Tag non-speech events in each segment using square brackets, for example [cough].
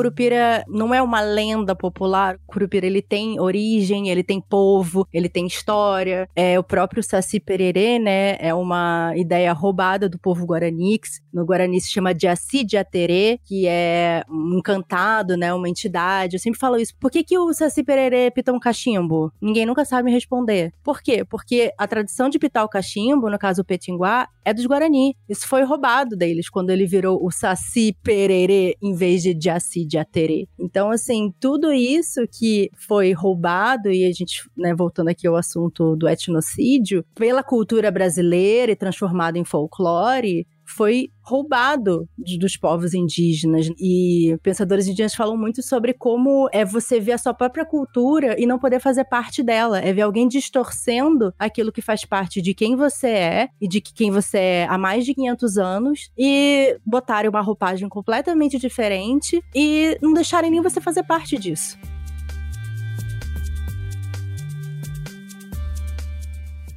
Curupira não é uma lenda popular. O Curupira ele tem origem, ele tem povo, ele tem história. É o próprio Saci Pererê, né? É uma ideia roubada do povo Guaranix. No Guarani se chama Jaci Jaterê, que é um encantado, né? Uma entidade. Eu sempre falo isso. Por que, que o Saci Pererê pita um cachimbo? Ninguém nunca sabe me responder. Por quê? Porque a tradição de pitar o cachimbo, no caso o petinguá, é dos Guarani. Isso foi roubado deles quando ele virou o Saci Pererê em vez de Jaci Jaterê. Então, assim, tudo isso que foi roubado, e a gente, né, voltando aqui ao assunto do etnocídio, pela cultura brasileira e transformado em folclore, foi roubado dos povos indígenas. E pensadores indígenas falam muito sobre como é você ver a sua própria cultura e não poder fazer parte dela. É ver alguém distorcendo aquilo que faz parte de quem você é e de quem você é há mais de 500 anos e botarem uma roupagem completamente diferente e não deixarem nem você fazer parte disso.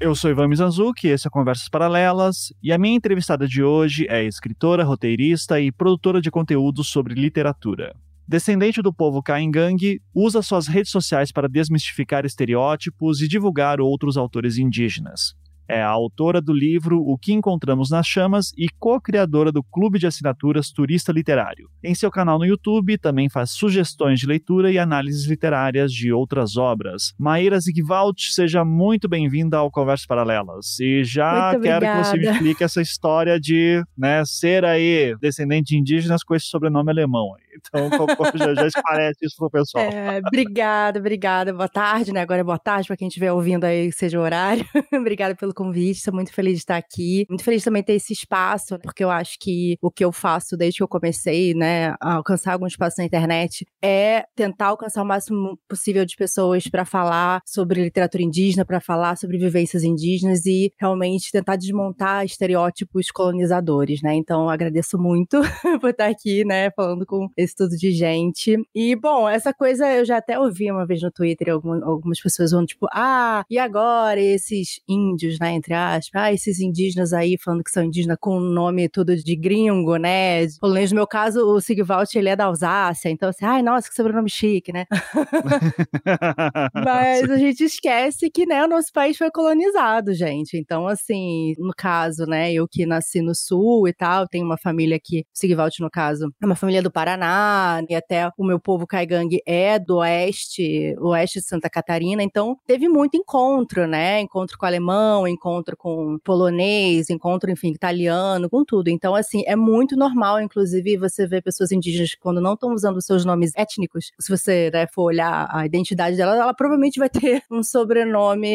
Eu sou Ivan Mizanzuki, esse é Conversas Paralelas, e a minha entrevistada de hoje é escritora, roteirista e produtora de conteúdo sobre literatura. Descendente do povo Kaingang, usa suas redes sociais para desmistificar estereótipos e divulgar outros autores indígenas. É a autora do livro O que Encontramos nas Chamas e co-criadora do Clube de Assinaturas Turista Literário. Em seu canal no YouTube também faz sugestões de leitura e análises literárias de outras obras. Maíra Zigvalt, seja muito bem-vinda ao Conversas Paralelas. E já muito quero obrigada. que você me explique essa história de né, ser aí descendente de indígenas com esse sobrenome alemão. Então, já, já esclarece isso pro pessoal. É, obrigada, obrigada. Boa tarde, né? Agora é boa tarde para quem estiver ouvindo aí, seja o horário. [laughs] obrigada pelo convite, sou muito feliz de estar aqui. Muito feliz também de ter esse espaço, né? porque eu acho que o que eu faço desde que eu comecei, né, a alcançar algum espaço na internet, é tentar alcançar o máximo possível de pessoas para falar sobre literatura indígena, para falar sobre vivências indígenas e realmente tentar desmontar estereótipos colonizadores, né? Então, agradeço muito [laughs] por estar aqui, né, falando com esse tudo de gente. E, bom, essa coisa eu já até ouvi uma vez no Twitter, algumas, pessoas vão tipo, ah, e agora esses índios, né, entre aspas, ah, esses indígenas aí falando que são indígenas com nome tudo de gringo, né? Pelo menos no meu caso, o Sigvald, ele é da Alsácia, então assim, ai, nossa, que sobrenome chique, né? [laughs] Mas a gente esquece que, né, o nosso país foi colonizado, gente. Então, assim, no caso, né, eu que nasci no sul e tal, tenho uma família que, Sigvald, no caso, é uma família do Paraná, e até o meu povo caigangue é do oeste, oeste de Santa Catarina, então teve muito encontro, né? Encontro com alemão, encontro com polonês, encontro, enfim, italiano, com tudo. Então, assim, é muito normal, inclusive, você ver pessoas indígenas quando não estão usando os seus nomes étnicos. Se você né, for olhar a identidade dela, ela provavelmente vai ter [laughs] um sobrenome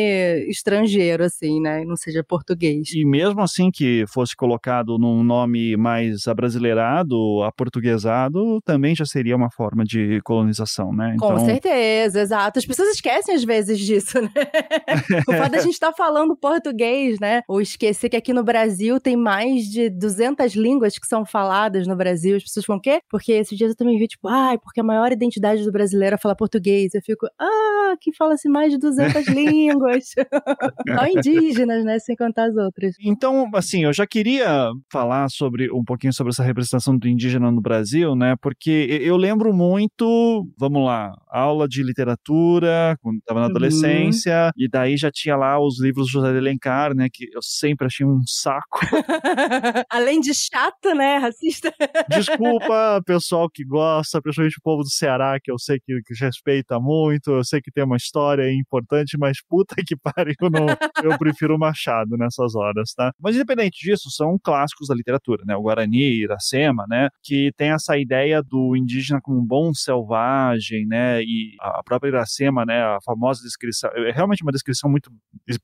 estrangeiro, assim, né? Não seja português. E mesmo assim que fosse colocado num nome mais abrasileirado, aportuguesado, também já seria uma forma de colonização, né? Com Então, certeza, exato. As pessoas esquecem às vezes disso, né? [laughs] o fato da gente estar falando português, né? Ou esquecer que aqui no Brasil tem mais de 200 línguas que são faladas no Brasil. As pessoas falam o quê? Porque esses dias eu também vi, tipo, ai, porque a maior identidade do brasileiro é falar português. Eu fico, ah, que fala-se mais de 200 [laughs] línguas. [laughs] Só indígenas, né? Sem contar as outras. Então, assim, eu já queria falar sobre um pouquinho sobre essa representação do indígena no Brasil, né? Porque eu lembro muito, vamos lá, aula de literatura, quando estava na Uhum. adolescência, e daí já tinha lá os livros do José de Alencar, né? Que eu sempre achei um saco. [laughs] Além de chato, né? Racista. Desculpa, pessoal que gosta, principalmente o povo do Ceará, que eu sei que, que respeita muito, eu sei que tem uma história importante, mas puta que [laughs] pariu, não, eu prefiro o Machado nessas horas, tá? Mas independente disso, são clássicos da literatura, né? O Guarani, Iracema, né? Que tem essa ideia do indígena como um bom selvagem, né? E a própria Iracema, né? A famosa descrição, é realmente uma descrição muito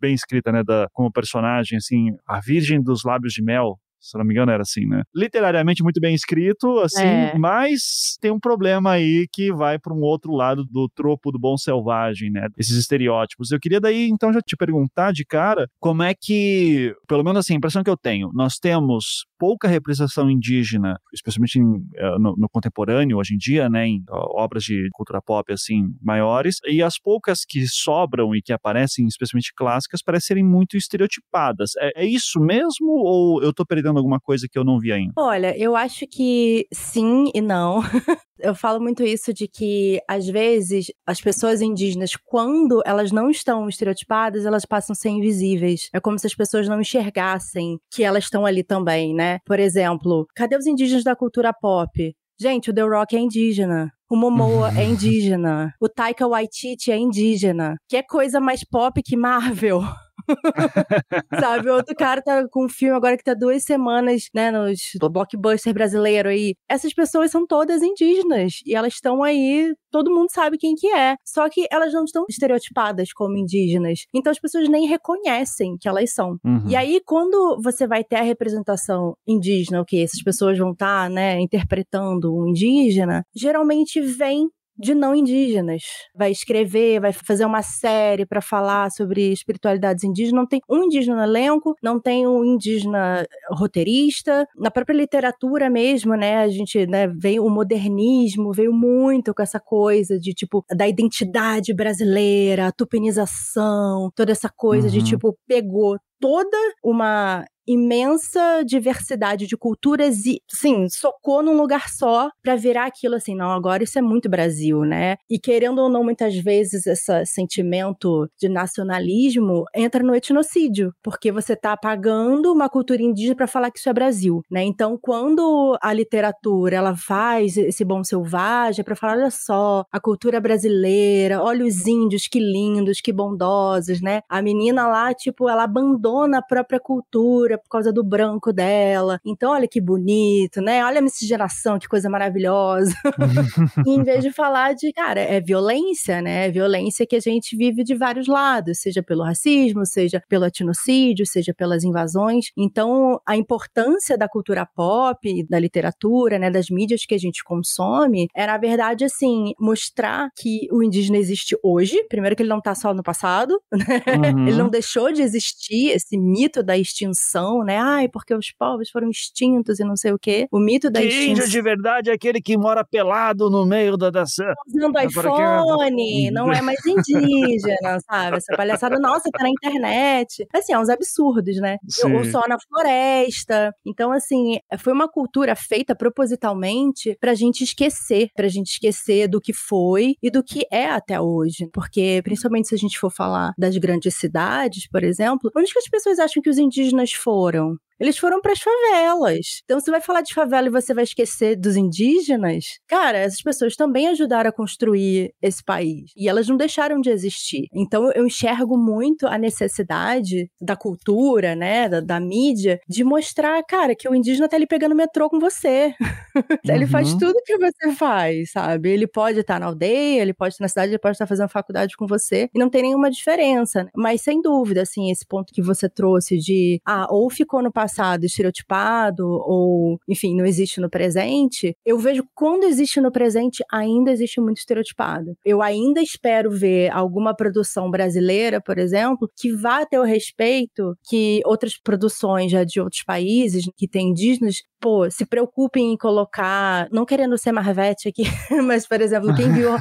bem escrita, né? Da, como personagem, assim, a virgem dos lábios de mel, se não me engano, era assim, né? Literariamente muito bem escrito, assim, É. mas tem um problema aí que vai para um outro lado do tropo do bom selvagem, né? Esses estereótipos. Eu queria daí, então, já te perguntar de cara como é que, pelo menos assim, a impressão que eu tenho, nós temos pouca representação indígena, especialmente em, eh, no, no contemporâneo hoje em dia, né? Em obras de cultura pop, assim, maiores, e as poucas que sobram e que aparecem, especialmente clássicas, parecem serem muito estereotipadas. É, é isso mesmo ou eu tô perdendo mostrando alguma coisa que eu não vi ainda? Olha, eu acho que sim e não. [laughs] eu falo muito isso de que, às vezes, as pessoas indígenas, quando elas não estão estereotipadas, elas passam a ser invisíveis. É como se as pessoas não enxergassem que elas estão ali também, né? Por exemplo, cadê os indígenas da cultura pop? Gente, o The Rock é indígena. O Momoa [laughs] é indígena. O Taika Waititi é indígena. Que é coisa mais pop que Marvel. [laughs] Sabe, outro cara tá com um filme agora que tá duas semanas, né, nos blockbuster brasileiro aí. Essas pessoas são todas indígenas e elas estão aí, todo mundo sabe quem que é. Só que elas não estão estereotipadas como indígenas. Então as pessoas nem reconhecem que elas são. Uhum. E aí quando você vai ter a representação indígena, o que essas pessoas vão estar, tá, né, interpretando um indígena, geralmente vem de não indígenas. Vai escrever, vai fazer uma série para falar sobre espiritualidades indígenas. Não tem um indígena no elenco, não tem um indígena roteirista. Na própria literatura mesmo, né, a gente né, veio o modernismo, veio muito com essa coisa de tipo da identidade brasileira, a tupinização, toda essa coisa uhum. de tipo pegou toda uma imensa diversidade de culturas e, sim, socou num lugar só para virar aquilo assim, não, agora isso é muito Brasil, né? E querendo ou não, muitas vezes esse sentimento de nacionalismo entra no etnocídio, porque você tá apagando uma cultura indígena para falar que isso é Brasil, né? Então, quando a literatura ela faz esse bom selvagem é para falar, olha só, a cultura brasileira, olha os índios que lindos, que bondosos, né? A menina lá, tipo, ela abandona a própria cultura por causa do branco dela. Então, olha que bonito, né? Olha a miscigenação, que coisa maravilhosa. [laughs] em vez de falar de, cara, é violência, né? É violência que a gente vive de vários lados, seja pelo racismo, seja pelo etnocídio, seja pelas invasões. Então, a importância da cultura pop, da literatura, né, das mídias que a gente consome, é, na verdade, assim, mostrar que o indígena existe hoje. Primeiro que ele não tá só no passado, né? Uhum. Ele não deixou de existir, esse mito da extinção né? Ai, porque os povos foram extintos e não sei o quê. O mito da que extinção. índio de verdade é aquele que mora pelado no meio da... da... Usando é iPhone, não é mais indígena, [laughs] sabe? Essa palhaçada, nossa, tá na internet. Assim, é uns absurdos, né? Sim. Ou só na floresta. Então, assim, foi uma cultura feita propositalmente pra gente esquecer, pra gente esquecer do que foi e do que é até hoje. Porque, principalmente se a gente for falar das grandes cidades, por exemplo, onde que as pessoas acham que os indígenas foram? Foram. Eles foram para as favelas. Então, você vai falar de favela e você vai esquecer dos indígenas? Cara, essas pessoas também ajudaram a construir esse país. E elas não deixaram de existir. Então, eu enxergo muito a necessidade da cultura, né, da, da mídia, de mostrar, cara, que o indígena tá ali pegando metrô com você. Uhum. [laughs] ele faz uhum. tudo que você faz, sabe? Ele pode estar tá na aldeia, ele pode estar na cidade, ele pode estar tá fazendo faculdade com você. E não tem nenhuma diferença. Né? Mas, sem dúvida, assim, esse ponto que você trouxe de, ah, ou ficou no passado estereotipado ou, enfim, não existe no presente, eu vejo quando existe no presente ainda existe muito estereotipado. Eu ainda espero ver alguma produção brasileira, por exemplo, que vá ter o respeito que outras produções já de outros países que têm indígenas pô, se preocupem em colocar, não querendo ser Marvete aqui, [laughs] mas, por exemplo, quem viu [laughs]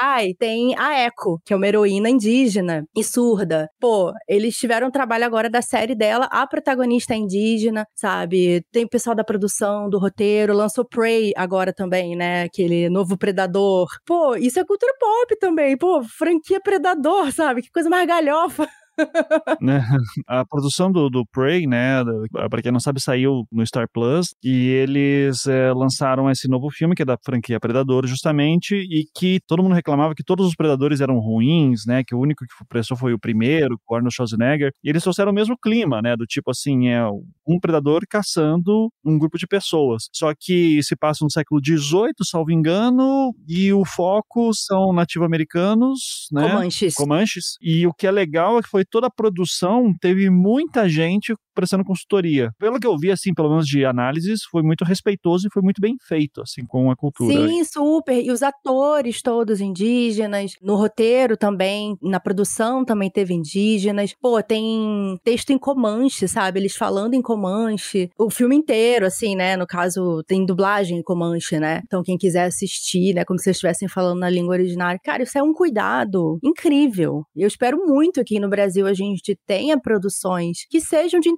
Hawkeye tem a Echo, que é uma heroína indígena e surda. Pô, eles tiveram um trabalho agora da série dela, a protagonista é indígena, sabe? Tem o pessoal da produção, do roteiro, lançou Prey agora também, né? Aquele novo Predador. Pô, isso é cultura pop também. Pô, franquia Predador, sabe? Que coisa mais galhofa. [laughs] né? A produção do, do Prey, né, para quem não sabe, saiu no Star Plus e eles é, lançaram esse novo filme que é da franquia Predador, justamente, e que todo mundo reclamava que todos os Predadores eram ruins, né, que o único que prestou foi o primeiro, o Arnold Schwarzenegger, e eles trouxeram o mesmo clima, né, do tipo assim, é um predador caçando um grupo de pessoas. Só que se passa no século XVIII, salvo engano, e o foco são nativo-americanos, né? Comanches. Comanches. E o que é legal é que foi toda a produção, teve muita gente prestando consultoria. Pelo que eu vi, assim, pelo menos de análises, foi muito respeitoso e foi muito bem feito, assim, com a cultura. Sim, super. E os atores todos indígenas, no roteiro também, na produção também teve indígenas. Pô, tem texto em Comanche, sabe? Eles falando em Comanche. O filme inteiro, assim, né? No caso, tem dublagem em Comanche, né? Então, quem quiser assistir, né? Como se eles estivessem falando na língua originária. Cara, isso é um cuidado incrível. Eu espero muito que no Brasil a gente tenha produções que sejam de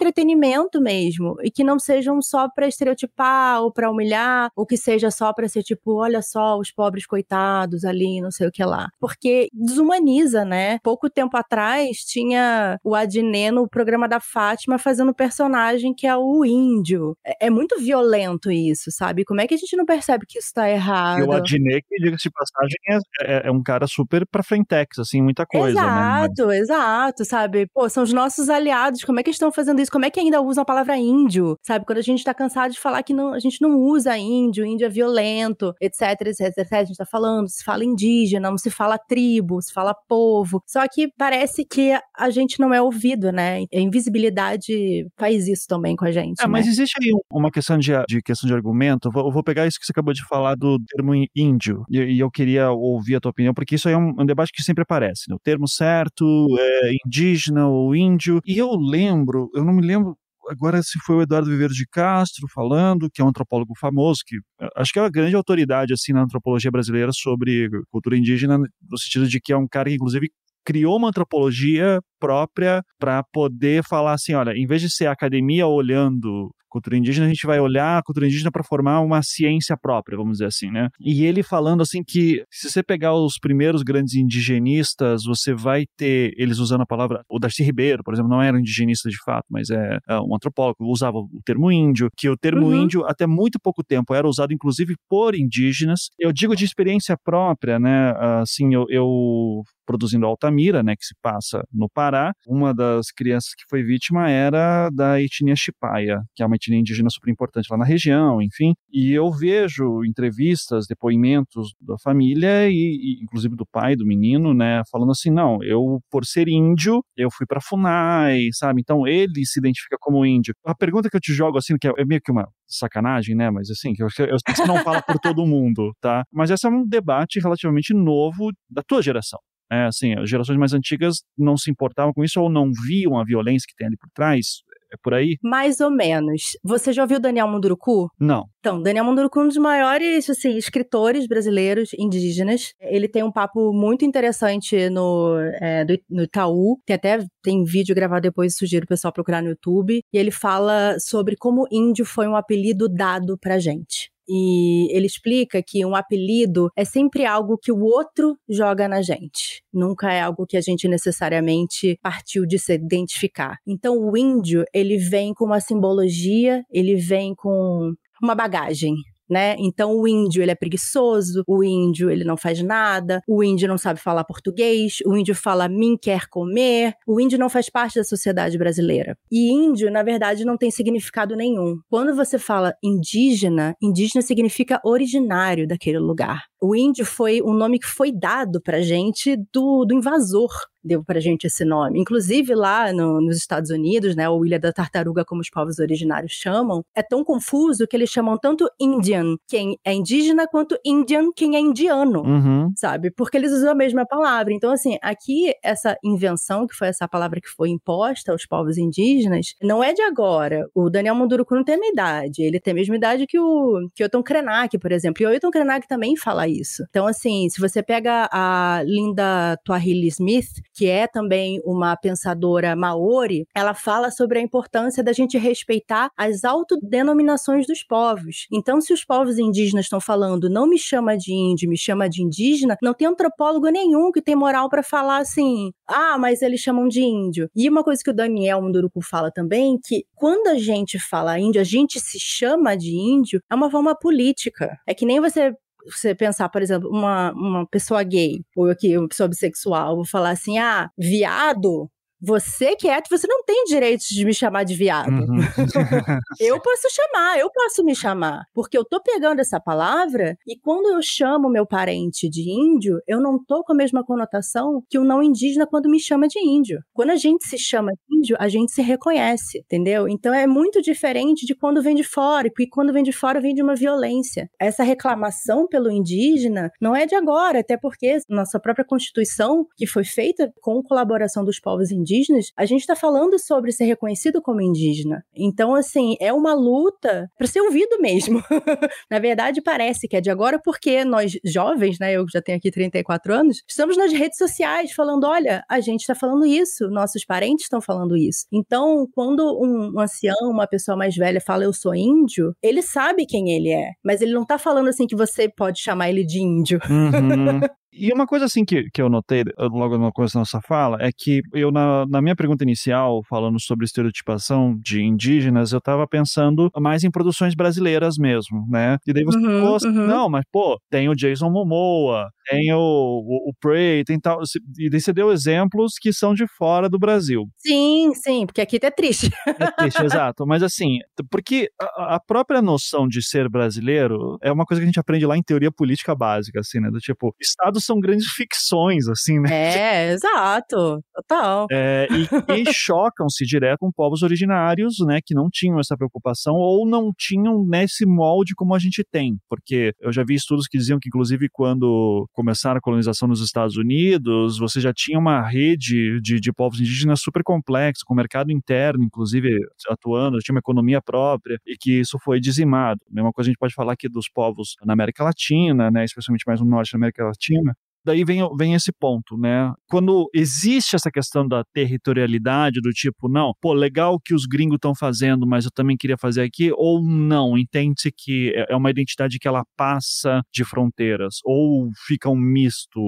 mesmo e que não sejam só para estereotipar ou para humilhar, ou que seja só para ser tipo, olha só os pobres coitados ali, não sei o que lá. Porque desumaniza, né? Pouco tempo atrás tinha o Adnet no programa da Fátima fazendo um personagem que é o índio. É, é muito violento isso, sabe? Como é que a gente não percebe que isso tá errado? E o Adnet, que diga-se de passagem, é, é, é, um cara super pra frentex, assim, muita coisa, exato, né? Exato, exato, sabe? Pô, são os nossos aliados, como é que estão fazendo isso? Como é que ainda usam a palavra índio, sabe? Quando a gente tá cansado de falar que não, a gente não usa índio, índio é violento, etc, etc, etc. A gente tá falando, se fala indígena, não se fala tribo, se fala povo. Só que parece que a gente não é ouvido, né? A invisibilidade faz isso também com a gente. É, né? mas existe aí uma questão de, de questão de argumento. Eu vou, eu vou, pegar isso que você acabou de falar do termo índio, e, e eu queria ouvir a tua opinião, porque isso aí é um, um debate que sempre aparece, né? O termo certo, é indígena ou índio. E eu lembro, eu não me lembro agora se foi o Eduardo Viveiro de Castro falando, que é um antropólogo famoso, que acho que é uma grande autoridade assim na antropologia brasileira sobre cultura indígena, no sentido de que é um cara que inclusive criou uma antropologia própria para poder falar assim, olha, em vez de ser a academia olhando cultura indígena, a gente vai olhar a cultura indígena para formar uma ciência própria, vamos dizer assim, né? E ele falando assim que se você pegar os primeiros grandes indigenistas, você vai ter eles usando a palavra, o Darcy Ribeiro, por exemplo, não era um indigenista de fato, mas é, é um antropólogo, usava o termo índio, que o termo uhum. índio até muito pouco tempo era usado inclusive por indígenas. Eu digo de experiência própria, né? Assim, eu, eu produzindo Altamira, né, que se passa no Pará. Uma das crianças que foi vítima era da etnia Chipaia, que é uma etnia indígena super importante lá na região, enfim. E eu vejo entrevistas, depoimentos da família e, e inclusive do pai do menino, né, falando assim, não, eu por ser índio, eu fui para Funai, sabe? Então ele se identifica como índio. A pergunta que eu te jogo assim, que é meio que uma sacanagem, né, mas assim, que eu, eu que você não fala por todo mundo, tá? Mas esse é um debate relativamente novo da tua geração. É, assim, as gerações mais antigas não se importavam com isso ou não viam a violência que tem ali por trás. É por aí? Mais ou menos. Você já ouviu Daniel Munduruku? Não. Então, Daniel Munduruku é um dos maiores, assim, escritores brasileiros indígenas. Ele tem um papo muito interessante no, é, do, no Itaú. Tem até tem vídeo gravado depois, sugiro o pessoal procurar no YouTube. E ele fala sobre como índio foi um apelido dado pra gente. E ele explica que um apelido é sempre algo que o outro joga na gente. Nunca é algo que a gente necessariamente partiu de se identificar. Então o índio, ele vem com uma simbologia, ele vem com uma bagagem, né? Então o índio ele é preguiçoso, o índio ele não faz nada, o índio não sabe falar português, o índio fala mim quer comer, o índio não faz parte da sociedade brasileira. E índio, na verdade, não tem significado nenhum. Quando você fala indígena, indígena significa originário daquele lugar. O índio foi um nome que foi dado pra gente do, do invasor deu pra gente esse nome. Inclusive lá no, nos Estados Unidos, né, ou Ilha da Tartaruga, como os povos originários chamam, é tão confuso que eles chamam tanto Indian, quem é indígena, quanto Indian, quem é indiano, uhum. sabe? Porque eles usam a mesma palavra. Então, assim, aqui, essa invenção, que foi essa palavra que foi imposta aos povos indígenas, não é de agora. O Daniel Munduruku não tem a minha idade, ele tem a mesma idade que o, que o Krenak, por exemplo. E o Ailton Krenak também fala isso. Então, assim, se você pega a Linda Twahili Smith, que é também uma pensadora maori, ela fala sobre a importância da gente respeitar as autodenominações dos povos. Então, se os povos indígenas estão falando não me chama de índio, me chama de indígena, não tem antropólogo nenhum que tem moral para falar assim, ah, mas eles chamam de índio. E uma coisa que o Daniel Munduruku fala também, que quando a gente fala índio, a gente se chama de índio, é uma forma política. É que nem você você pensar, por exemplo, uma, uma pessoa gay, ou aqui, uma pessoa bissexual, vou falar assim, ah, viado, você que é, você não tem direito de me chamar de viado. Uhum. [laughs] eu posso chamar, eu posso me chamar. Porque eu tô pegando essa palavra e quando eu chamo meu parente de índio, eu não tô com a mesma conotação que o não indígena quando me chama de índio. Quando a gente se chama de índio, a gente se reconhece, entendeu? Então é muito diferente de quando vem de fora, porque quando vem de fora vem de uma violência. Essa reclamação pelo indígena não é de agora, até porque nossa própria Constituição, que foi feita com colaboração dos povos indígenas, indígenas, a gente está falando sobre ser reconhecido como indígena. Então, assim, é uma luta para ser ouvido mesmo. [laughs] Na verdade, parece que é de agora porque nós jovens, né, eu já tenho aqui 34 anos, estamos nas redes sociais falando, olha, a gente está falando isso, nossos parentes estão falando isso. Então, quando um ancião, uma pessoa mais velha fala eu sou índio, ele sabe quem ele é, mas ele não está falando assim que você pode chamar ele de índio. Uhum. [laughs] E uma coisa assim que, que eu notei logo numa coisa da nossa fala é que eu, na, na minha pergunta inicial, falando sobre estereotipação de indígenas, eu tava pensando mais em produções brasileiras mesmo, né? E daí você uhum, falou assim, uhum. não, mas pô, tem o Jason Momoa, tem o, o, o Prey, tem tal. E daí você deu exemplos que são de fora do Brasil. Sim, sim, porque aqui tá triste. É triste, [laughs] exato. Mas assim, porque a, a, própria noção de ser brasileiro é uma coisa que a gente aprende lá em teoria política básica, assim, né? Do tipo, estados são grandes ficções, assim, né? É, exato. Total. É, e, e [laughs] chocam-se direto com povos originários, né? Que não tinham essa preocupação ou não tinham nesse molde como a gente tem. Porque eu já vi estudos que diziam que, inclusive, quando começaram a colonização nos Estados Unidos, você já tinha uma rede de, de povos indígenas super complexa, com mercado interno, inclusive, atuando, tinha uma economia própria, e que isso foi dizimado. Mesma coisa a gente pode falar aqui dos povos na América Latina, né, especialmente mais no norte da América Latina, daí vem, vem esse ponto, né? Quando existe essa questão da territorialidade, do tipo, não, pô, legal que os gringos estão fazendo, mas eu também queria fazer aqui, ou não, entende-se que é, é uma identidade que ela passa de fronteiras, ou fica um misto?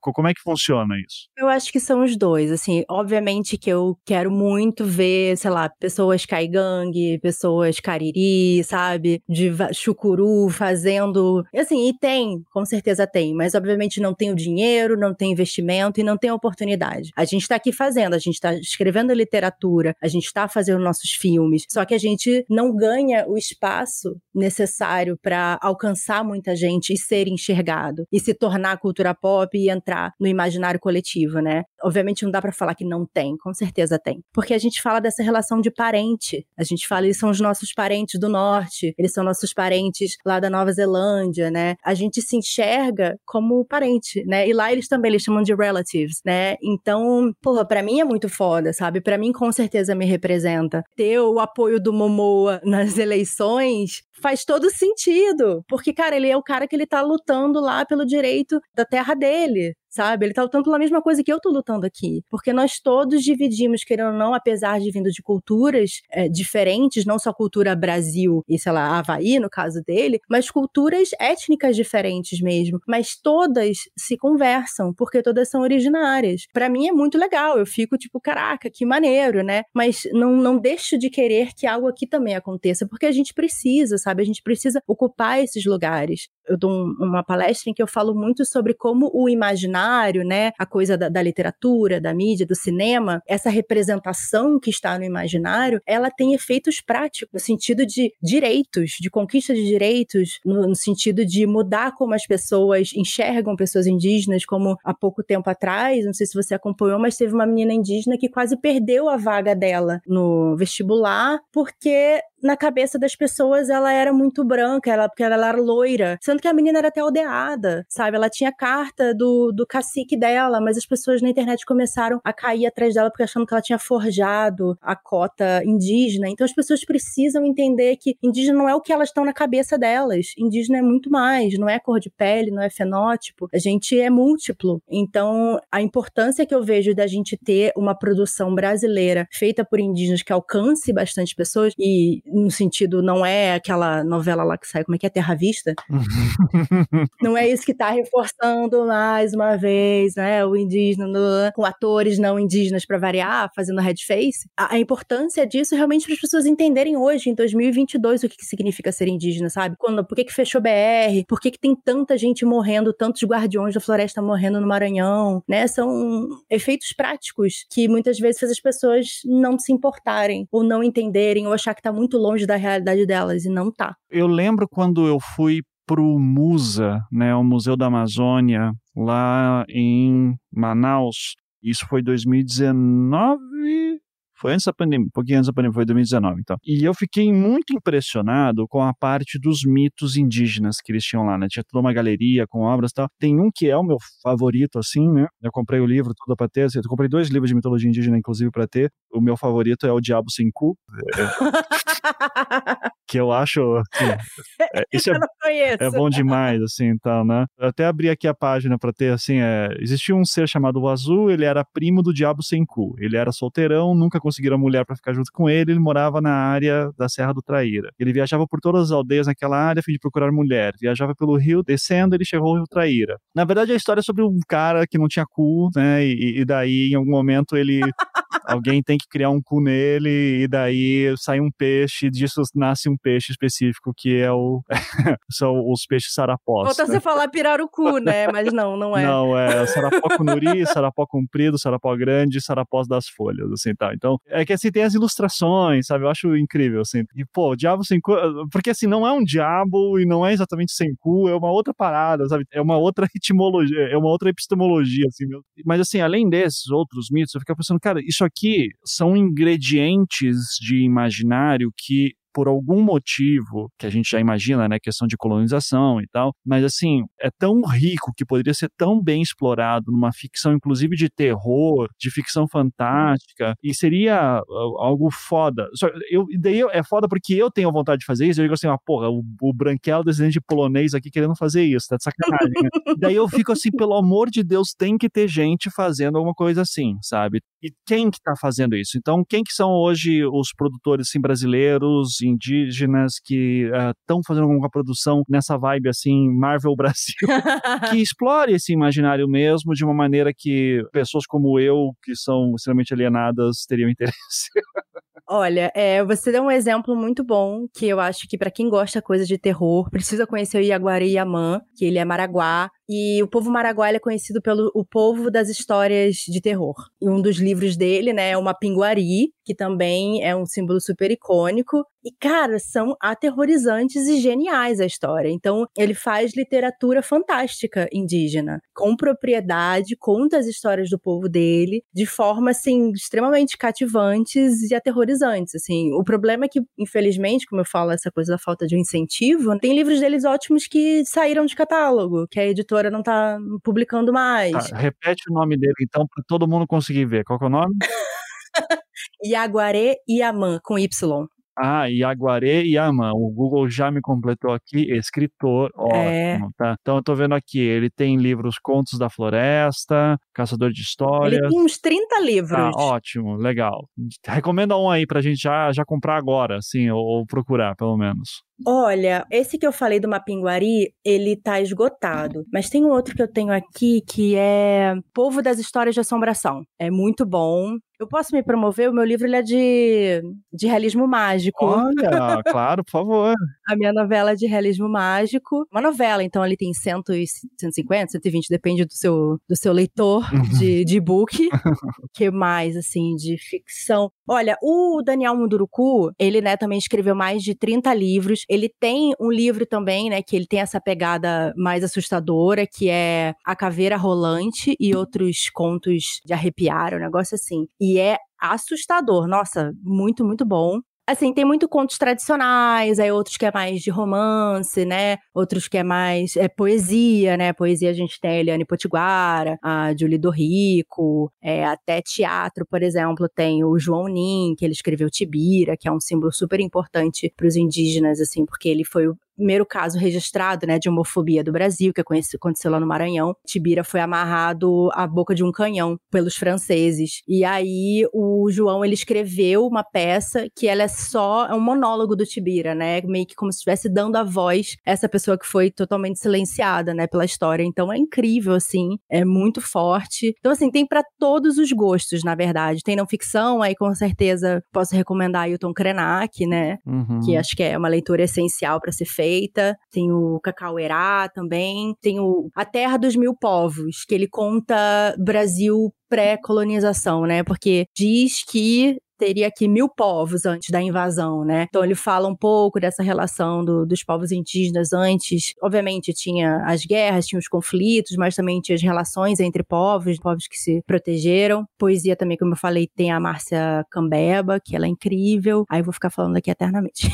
Como é que funciona isso? Eu acho que são os dois, assim, obviamente que eu quero muito ver, sei lá, pessoas caigangue, pessoas cariri, sabe, de chucuru fazendo, assim, e tem, com certeza tem, mas obviamente não tem o dinheiro, não tem investimento e não tem oportunidade. A gente está aqui fazendo, a gente está escrevendo literatura, a gente está fazendo nossos filmes, só que a gente não ganha o espaço necessário para alcançar muita gente e ser enxergado e se tornar cultura pop e entrar no imaginário coletivo, né? Obviamente não dá para falar que não tem, com certeza tem, porque a gente fala dessa relação de parente. A gente fala eles são os nossos parentes do norte, eles são nossos parentes lá da Nova Zelândia, né? A gente se enxerga como parente, né? Né? E lá eles também eles chamam de relatives, né? Então, porra, pra mim é muito foda, sabe? Pra mim, com certeza, me representa. Ter o apoio do Momoa nas [laughs] eleições faz todo sentido. Porque, cara, ele é o cara que ele tá lutando lá pelo direito da terra dele, sabe? Ele tá lutando pela mesma coisa que eu tô lutando aqui. Porque nós todos dividimos, querendo ou não, apesar de vindo de culturas é, diferentes, não só cultura Brasil e, sei lá, Havaí, no caso dele, mas culturas étnicas diferentes mesmo. Mas todas se conversam, porque todas são originárias. Para mim é muito legal, eu fico tipo, caraca, que maneiro, né? Mas não, não deixo de querer que algo aqui também aconteça, porque a gente precisa, sabe? A gente precisa ocupar esses lugares. Eu dou um, uma palestra em que eu falo muito sobre como o imaginário, né, a coisa da, da literatura, da mídia, do cinema, essa representação que está no imaginário, ela tem efeitos práticos no sentido de direitos, de conquista de direitos, no, no sentido de mudar como as pessoas enxergam pessoas indígenas, como há pouco tempo atrás, não sei se você acompanhou, mas teve uma menina indígena que quase perdeu a vaga dela no vestibular porque na cabeça das pessoas ela era muito branca, ela, porque ela era loira. Sendo que a menina era até aldeada, sabe? Ela tinha carta do, do cacique dela, mas as pessoas na internet começaram a cair atrás dela porque achando que ela tinha forjado a cota indígena. Então as pessoas precisam entender que indígena não é o que elas estão na cabeça delas. Indígena é muito mais, não é cor de pele, não é fenótipo. A gente é múltiplo. Então a importância que eu vejo da gente ter uma produção brasileira feita por indígenas que alcance bastante pessoas e no sentido, não é aquela novela lá que sai, como é que é, Terra Vista? [laughs] não é isso que está reforçando mais uma vez, né, o indígena, com atores não indígenas para variar, fazendo red face. A, a importância disso realmente para as pessoas entenderem hoje, em 2022, o que, que significa ser indígena, sabe? Quando, por que, que fechou BR? Por que, que tem tanta gente morrendo, tantos guardiões da floresta morrendo no Maranhão, né? São efeitos práticos que muitas vezes fazem as pessoas não se importarem, ou não entenderem, ou achar que está muito longe da realidade delas e não tá. Eu lembro quando eu fui pro Musa, né, o Museu da Amazônia, lá em Manaus. Isso foi 2019, Foi antes da pandemia, um pouquinho antes da pandemia, foi 2019, então. E eu fiquei muito impressionado com a parte dos mitos indígenas que eles tinham lá, né? Tinha toda uma galeria com obras e tal. Tem um que é o meu favorito, assim, né? Eu comprei o livro tudo pra ter, assim, eu comprei dois livros de mitologia indígena, inclusive, para ter. O meu favorito é O Diabo Sem Cu. É... [laughs] que eu acho. Assim, [laughs] é, isso é, é, bom demais, assim, então, né? Eu até abri aqui a página para ter, assim, é, existia um ser chamado o Azul, ele era primo do Diabo Sem Cu. Ele era solteirão, nunca conseguiram mulher para ficar junto com ele, ele morava na área da Serra do Traíra. Ele viajava por todas as aldeias naquela área a fim de procurar mulher. Viajava pelo rio, descendo, ele chegou ao Rio Traíra. Na verdade, a história é sobre um cara que não tinha cu, né? E, e daí, em algum momento, ele. [laughs] alguém tem que criar um cu nele, e daí sai um peixe, disso nasce um peixe específico que é o. [laughs] são os peixes sarapós. Falta né? você falar pirarucu, né? Mas não, não é. Não, é sarapó cunuri, sarapó comprido, sarapó grande, sarapós das folhas, assim, tá. Então, é que assim, tem as ilustrações, sabe? Eu acho incrível, assim. E, pô, o diabo sem cu. Porque assim, não é um diabo e não é exatamente sem cu, é uma outra parada, sabe? É uma outra [laughs] etimologia, é uma outra epistemologia, assim. Mesmo. Mas assim, além desses outros mitos, eu fico pensando, cara, isso aqui são ingredientes de imaginário que por algum motivo, que a gente já imagina, né, questão de colonização e tal, mas assim, é tão rico que poderia ser tão bem explorado numa ficção, inclusive de terror, de ficção fantástica, e seria uh, algo foda. Só, eu, daí é foda porque eu tenho vontade de fazer isso, eu digo assim, ah, porra, o, o branquelo descendente polonês aqui querendo fazer isso, tá de sacanagem. Né? [laughs] daí eu fico assim, pelo amor de Deus, tem que ter gente fazendo alguma coisa assim, sabe? E quem que tá fazendo isso? Então, quem que são hoje os produtores assim, brasileiros, indígenas que estão uh, fazendo alguma produção nessa vibe assim, Marvel [laughs] Brasil, que [laughs] explore esse imaginário mesmo de uma maneira que pessoas como eu, que são extremamente alienadas, teriam interesse. [laughs] Olha, é, você deu um exemplo muito bom que eu acho que para quem gosta coisa de terror precisa conhecer o Iaguari Yamã, que ele é maraguá e o povo maraguá é conhecido pelo o povo das histórias de terror. E um dos livros dele, né, é uma pinguari, que também é um símbolo super icônico. E, cara, são aterrorizantes e geniais a história. Então, ele faz literatura fantástica indígena, com propriedade, conta as histórias do povo dele, de forma, assim, extremamente cativantes e aterrorizantes, assim. O problema é que, infelizmente, como eu falo, essa coisa da falta de um incentivo, tem livros deles ótimos que saíram de catálogo, que a editora não tá publicando mais. Tá, repete o nome dele, então, para todo mundo conseguir ver. Qual é o nome? [laughs] Iaguaré Yaman, com Y. Ah, Iaguaré Yaman. O Google já me completou aqui, escritor. É. Ótimo, tá? Então eu tô vendo aqui, ele tem livros Contos da Floresta, Caçador de Histórias. Ele tem uns 30 livros. Ah, ótimo, legal. Recomenda um aí pra gente já, já comprar agora, assim, ou, ou procurar, pelo menos. Olha, esse que eu falei do Mapinguari, ele tá esgotado. Mas tem um outro que eu tenho aqui que é Povo das Histórias de Assombração. É muito bom. Eu posso me promover? O meu livro ele é de, de realismo mágico. Olha, [laughs] claro, por favor. A minha novela é de realismo mágico. Uma novela, então ele tem 100, 150, 120, depende do seu, do seu leitor de, de book. [laughs] que mais, assim, de ficção? Olha, o Daniel Munduruku, ele, né, também escreveu mais de 30 livros. Ele tem um livro também, né, que ele tem essa pegada mais assustadora, que é A Caveira Rolante e outros contos de arrepiar, um negócio assim. E é assustador. Nossa, muito, muito bom. Assim, tem muito contos tradicionais, aí outros que é mais de romance, né? Outros que é mais é, poesia, né? Poesia a gente tem a Eliane Potiguara, a Julie Rico, é, até teatro, por exemplo, tem o João Nin, que ele escreveu Tibira, que é um símbolo super importante para os indígenas, assim, porque ele foi primeiro caso registrado, né, de homofobia do Brasil, que aconteceu lá no Maranhão. Tibira foi amarrado à boca de um canhão pelos franceses. E aí o João ele escreveu uma peça que ela é só é um monólogo do Tibira, né, meio que como se estivesse dando a voz a essa pessoa que foi totalmente silenciada, né, pela história. Então é incrível assim, é muito forte. Então assim, tem para todos os gostos, na verdade. Tem não ficção, aí com certeza posso recomendar Ailton Krenak, né, uhum. que acho que é uma leitura essencial para ser feita feita, tem o Cacauerá também, tem o A Terra dos Mil Povos, que ele conta Brasil pré-colonização, né? Porque diz que teria aqui mil povos antes da invasão, né? Então ele fala um pouco dessa relação do, dos povos indígenas antes. Obviamente tinha as guerras, tinha os conflitos, mas também tinha as relações entre povos, povos que se protegeram. Poesia também, como eu falei, tem a Márcia Cambeba, que ela é incrível. Aí eu vou ficar falando aqui eternamente.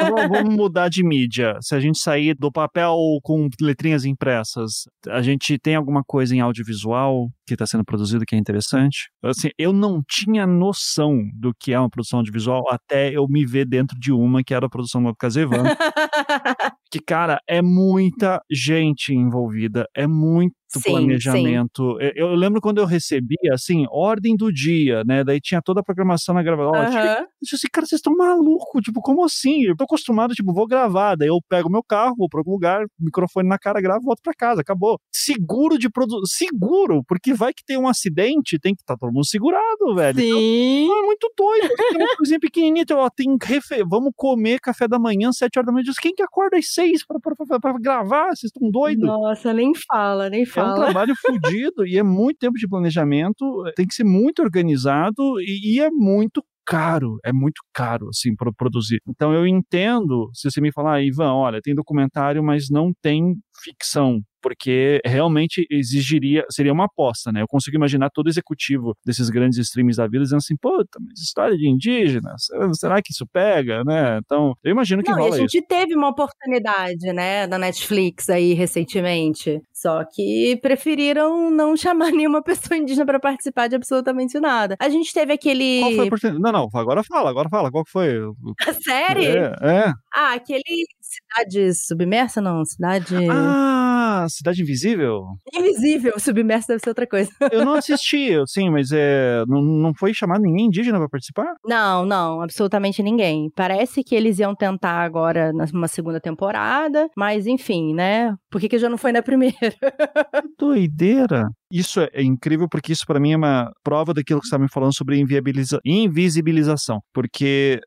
Então, vamos mudar de mídia. Se a gente sair do papel com letrinhas impressas, a gente tem alguma coisa em audiovisual que está sendo produzido que é interessante? Assim, eu não tinha noção do que é uma produção audiovisual até eu me ver dentro de uma que era a produção do Casevan. [laughs] que, cara, é muita gente envolvida, é muito sim, planejamento. Sim. Eu, eu, lembro quando eu recebia, assim, ordem do dia, né? Daí tinha toda a programação na gravação. Uhum. Eu disse assim, cara, vocês estão malucos, tipo, como assim? Eu tô acostumado, tipo, vou gravar, daí eu pego meu carro, vou pra algum lugar, microfone na cara, gravo, volto pra casa, acabou. Seguro de produção, seguro, porque vai que tem um acidente, tem que estar tá todo mundo segurado, velho. Então, sim. Então, é muito doido. Tem uma coisinha pequenininha, então, ó, tem refe... vamos comer café da manhã, sete horas da manhã. Diz, quem que acorda às seis pra, pra, pra, pra gravar? Vocês estão doidos? Nossa, nem fala, nem fala fala. É um trabalho fodido e é muito tempo de planejamento, tem que ser muito organizado e, e é muito caro, é muito caro, assim, para produzir. Então eu entendo se você me falar, ah, Ivan, olha, tem documentário, mas não tem ficção porque realmente exigiria, seria uma aposta, né? Eu consigo imaginar todo executivo desses grandes streams da vida dizendo assim, puta, mas história de indígenas, será que isso pega, né? Então, eu imagino que Não, rola a gente isso. teve uma oportunidade, né, da Netflix aí recentemente, só que preferiram não chamar [laughs] nenhuma pessoa indígena para participar de absolutamente nada. A gente teve aquele... Qual foi a oportunidade? Não, não, agora fala, agora fala, qual foi? [laughs] A série? É, é. Ah, aquele Cidade Submersa, não, Cidade... Ah, Cidade Invisível? Invisível, Submersa deve ser outra coisa. Eu não assisti, sim, mas é, não, não foi chamado ninguém indígena para participar? Não, não, absolutamente ninguém. Parece que eles iam tentar agora numa segunda temporada, mas enfim, né? Por que, que já não foi na primeira? Que doideira! Isso é incrível porque isso para mim é uma prova daquilo que você estava me falando sobre inviabiliza invisibilização. Porque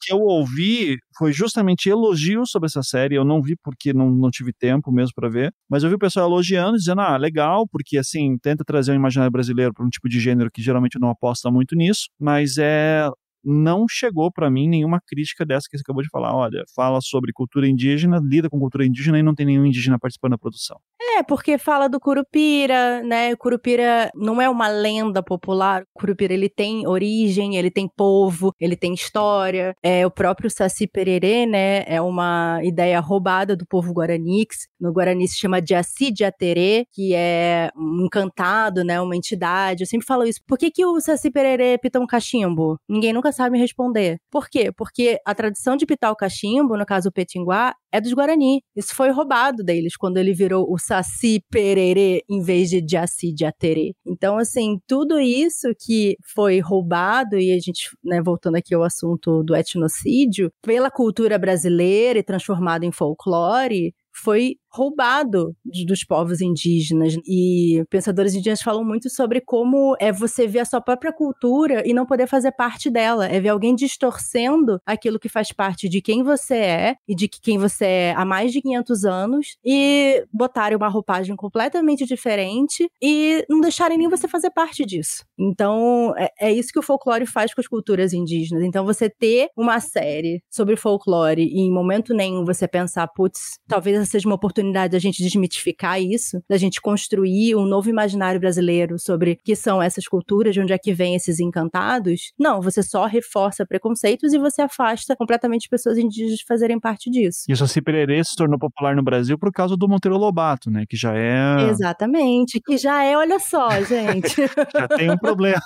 que eu ouvi foi justamente elogios sobre essa série. Eu não vi porque não, não tive tempo mesmo para ver, mas eu vi o pessoal elogiando, dizendo: ah, legal, porque assim, tenta trazer o imaginário brasileiro para um tipo de gênero que geralmente não aposta muito nisso, mas é não chegou para mim nenhuma crítica dessa que você acabou de falar. Olha, fala sobre cultura indígena, lida com cultura indígena e não tem nenhum indígena participando da produção. É, porque fala do Curupira, né? Curupira não é uma lenda popular. Curupira ele tem origem, ele tem povo, ele tem história. É o próprio Saci Pererê, né? É uma ideia roubada do povo Guaranix. No Guarani se chama Jaci Jaterê, que é um encantado, né? Uma entidade. Eu sempre falo isso. Por que, que o Saci Pererê pita um cachimbo? Ninguém nunca sabe me responder. Por quê? Porque a tradição de pitar o cachimbo, no caso o petinguá, é dos Guarani. Isso foi roubado deles quando ele virou o Saci Pererê em vez de Jaci Jaterê. Então, assim, tudo isso que foi roubado, e a gente, né, voltando aqui ao assunto do etnocídio, pela cultura brasileira e transformado em folclore, foi roubado dos povos indígenas. E pensadores indígenas falam muito sobre como é você ver a sua própria cultura e não poder fazer parte dela. É ver alguém distorcendo aquilo que faz parte de quem você é e de quem você é há mais de 500 anos e botarem uma roupagem completamente diferente e não deixarem nem você fazer parte disso. Então, é, é isso que o folclore faz com as culturas indígenas. Então, você ter uma série sobre folclore e em momento nenhum você pensar, putz, talvez essa seja uma oportunidade oportunidade da gente desmitificar isso, da gente construir um novo imaginário brasileiro sobre o que são essas culturas, de onde é que vêm esses encantados. Não, você só reforça preconceitos e você afasta completamente pessoas indígenas de fazerem parte disso. E o Saci Pererê se tornou popular no Brasil por causa do Monteiro Lobato, né? Que já é. Exatamente, que já é, olha só, gente. [laughs] já tem um problema.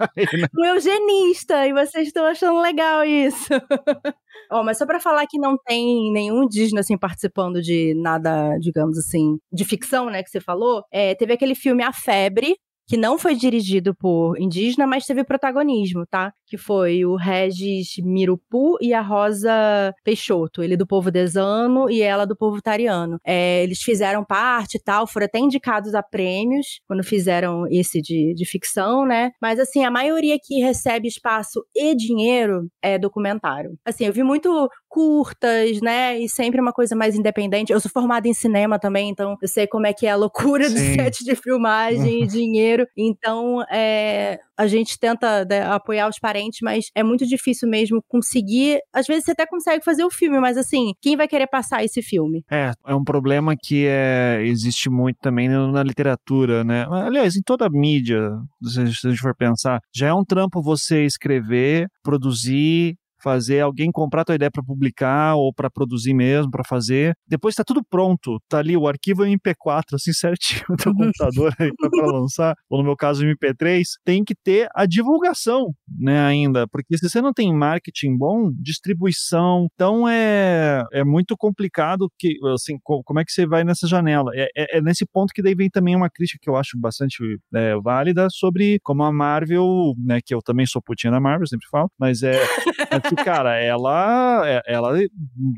[laughs] um eugenista, e vocês estão achando legal isso. [laughs] Ó, oh, mas só para falar que não tem nenhum indígena assim participando de nada, digamos assim, de ficção, né, que você falou, é, teve aquele filme A Febre, que não foi dirigido por indígena, mas teve protagonismo, tá? Que foi o Regis Mirupu e a Rosa Peixoto, ele do povo desano e ela do povo tariano. É, eles fizeram parte e tal, foram até indicados a prêmios quando fizeram esse de, de ficção, né? Mas assim, a maioria que recebe espaço e dinheiro é documentário. Assim, eu vi muito curtas, né? E sempre uma coisa mais independente. Eu sou formada em cinema também, então eu sei como é que é a loucura Sim. do set de filmagem e [laughs] dinheiro. Então, é, a gente tenta né, apoiar os parentes, mas é muito difícil mesmo conseguir. Às vezes você até consegue fazer o filme, mas assim, quem vai querer passar esse filme? É, é um problema que é, existe muito também na literatura, né? Aliás, em toda a mídia, se a gente for pensar, já é um trampo você escrever, produzir, fazer alguém comprar tua ideia para publicar ou para produzir mesmo, para fazer. Depois está tudo pronto, tá ali o arquivo MP4 assim [laughs] certinho no teu computador para lançar, ou no meu caso MP3, tem que ter a divulgação, né, ainda, porque se você não tem marketing bom, distribuição, então é é muito complicado que assim, como é que você vai nessa janela? É, é, é nesse ponto que daí vem também uma crítica que eu acho bastante é, válida sobre como a Marvel, né, que eu também sou putinha da Marvel, sempre falo, mas é [laughs] que, cara, ela, é, ela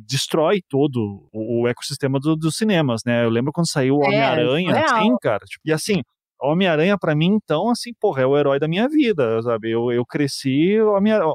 destrói todo o ecossistema do, dos cinemas, né? Eu lembro quando saiu o é, Homem-Aranha, é, assim, cara. Tipo, e assim, Homem-Aranha, para mim, então, assim, porra, é o herói da minha vida, sabe? Eu, eu cresci